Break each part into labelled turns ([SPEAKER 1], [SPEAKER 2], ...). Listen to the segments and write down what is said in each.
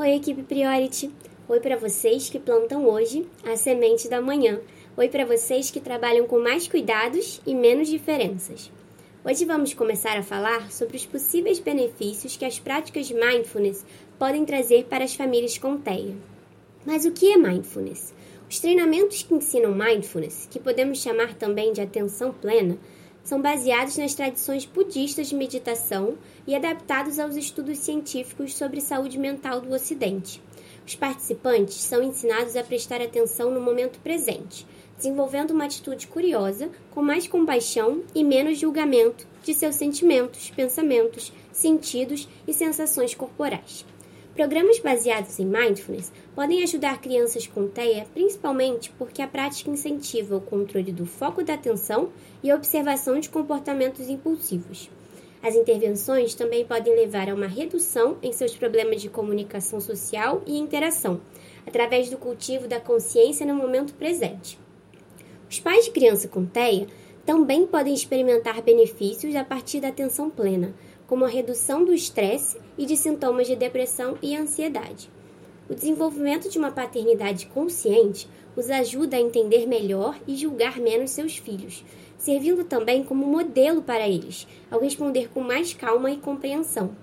[SPEAKER 1] Oi, equipe Priority. Oi para vocês que plantam hoje a semente da manhã. Oi para vocês que trabalham com mais cuidados e menos diferenças. Hoje vamos começar a falar sobre os possíveis benefícios que as práticas de mindfulness podem trazer para as famílias com TEA. Mas o que é mindfulness? Os treinamentos que ensinam mindfulness, que podemos chamar também de atenção plena, são baseados nas tradições budistas de meditação e adaptados aos estudos científicos sobre saúde mental do Ocidente. Os participantes são ensinados a prestar atenção no momento presente, desenvolvendo uma atitude curiosa, com mais compaixão e menos julgamento de seus sentimentos, pensamentos, sentidos e sensações corporais. Programas baseados em mindfulness podem ajudar crianças com TEA principalmente porque a prática incentiva o controle do foco da atenção e a observação de comportamentos impulsivos. As intervenções também podem levar a uma redução em seus problemas de comunicação social e interação, através do cultivo da consciência no momento presente. Os pais de criança com TEA também podem experimentar benefícios a partir da atenção plena, como a redução do estresse e de sintomas de depressão e ansiedade. O desenvolvimento de uma paternidade consciente os ajuda a entender melhor e julgar menos seus filhos, servindo também como modelo para eles, ao responder com mais calma e compreensão.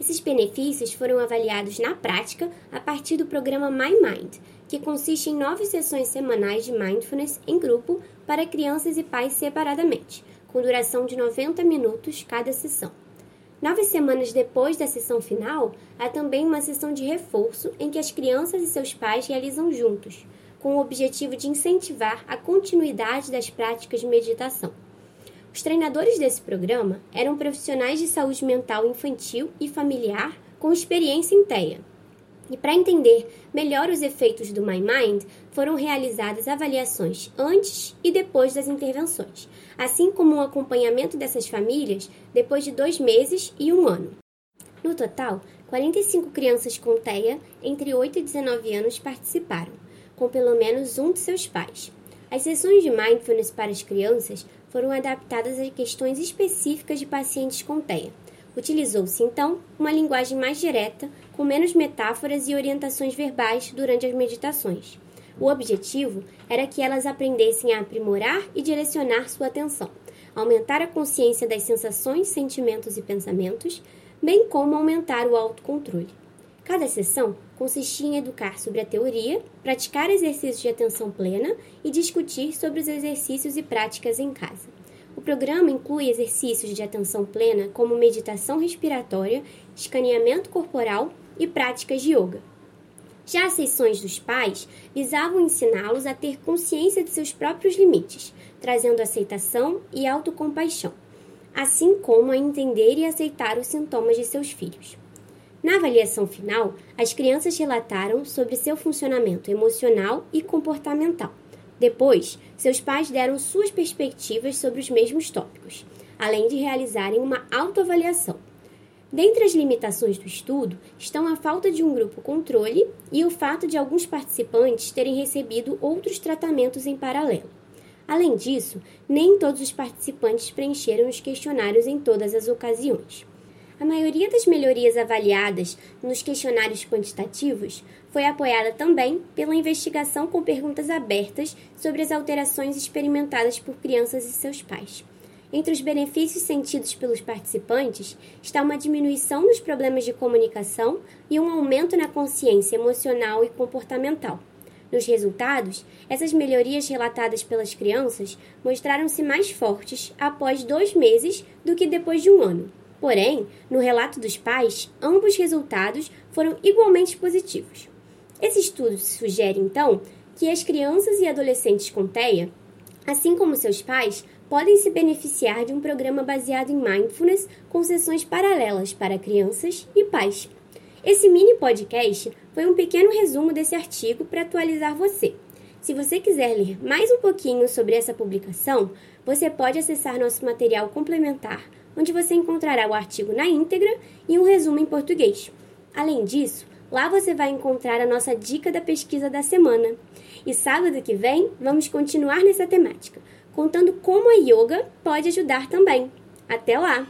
[SPEAKER 1] Esses benefícios foram avaliados na prática a partir do programa My Mind, que consiste em nove sessões semanais de mindfulness em grupo para crianças e pais separadamente, com duração de 90 minutos cada sessão. Nove semanas depois da sessão final, há também uma sessão de reforço em que as crianças e seus pais realizam juntos, com o objetivo de incentivar a continuidade das práticas de meditação. Os treinadores desse programa eram profissionais de saúde mental infantil e familiar com experiência em TEA. E para entender melhor os efeitos do My Mind, foram realizadas avaliações antes e depois das intervenções, assim como um acompanhamento dessas famílias depois de dois meses e um ano. No total, 45 crianças com TEA entre 8 e 19 anos participaram, com pelo menos um de seus pais. As sessões de mindfulness para as crianças foram adaptadas a questões específicas de pacientes com TEA Utilizou-se então uma linguagem mais direta, com menos metáforas e orientações verbais durante as meditações. O objetivo era que elas aprendessem a aprimorar e direcionar sua atenção, aumentar a consciência das sensações, sentimentos e pensamentos, bem como aumentar o autocontrole. Cada sessão consistia em educar sobre a teoria, praticar exercícios de atenção plena e discutir sobre os exercícios e práticas em casa. O programa inclui exercícios de atenção plena, como meditação respiratória, escaneamento corporal e práticas de yoga. Já as sessões dos pais visavam ensiná-los a ter consciência de seus próprios limites, trazendo aceitação e autocompaixão, assim como a entender e aceitar os sintomas de seus filhos. Na avaliação final, as crianças relataram sobre seu funcionamento emocional e comportamental depois, seus pais deram suas perspectivas sobre os mesmos tópicos, além de realizarem uma autoavaliação. Dentre as limitações do estudo estão a falta de um grupo controle e o fato de alguns participantes terem recebido outros tratamentos em paralelo. Além disso, nem todos os participantes preencheram os questionários em todas as ocasiões. A maioria das melhorias avaliadas nos questionários quantitativos foi apoiada também pela investigação com perguntas abertas sobre as alterações experimentadas por crianças e seus pais. Entre os benefícios sentidos pelos participantes está uma diminuição nos problemas de comunicação e um aumento na consciência emocional e comportamental. Nos resultados, essas melhorias relatadas pelas crianças mostraram-se mais fortes após dois meses do que depois de um ano. Porém, no relato dos pais, ambos resultados foram igualmente positivos. Esse estudo sugere, então, que as crianças e adolescentes com TEA, assim como seus pais, podem se beneficiar de um programa baseado em mindfulness com sessões paralelas para crianças e pais. Esse mini podcast foi um pequeno resumo desse artigo para atualizar você. Se você quiser ler mais um pouquinho sobre essa publicação, você pode acessar nosso material complementar onde você encontrará o artigo na íntegra e um resumo em português. Além disso, lá você vai encontrar a nossa dica da pesquisa da semana. E sábado que vem, vamos continuar nessa temática, contando como a yoga pode ajudar também. Até lá!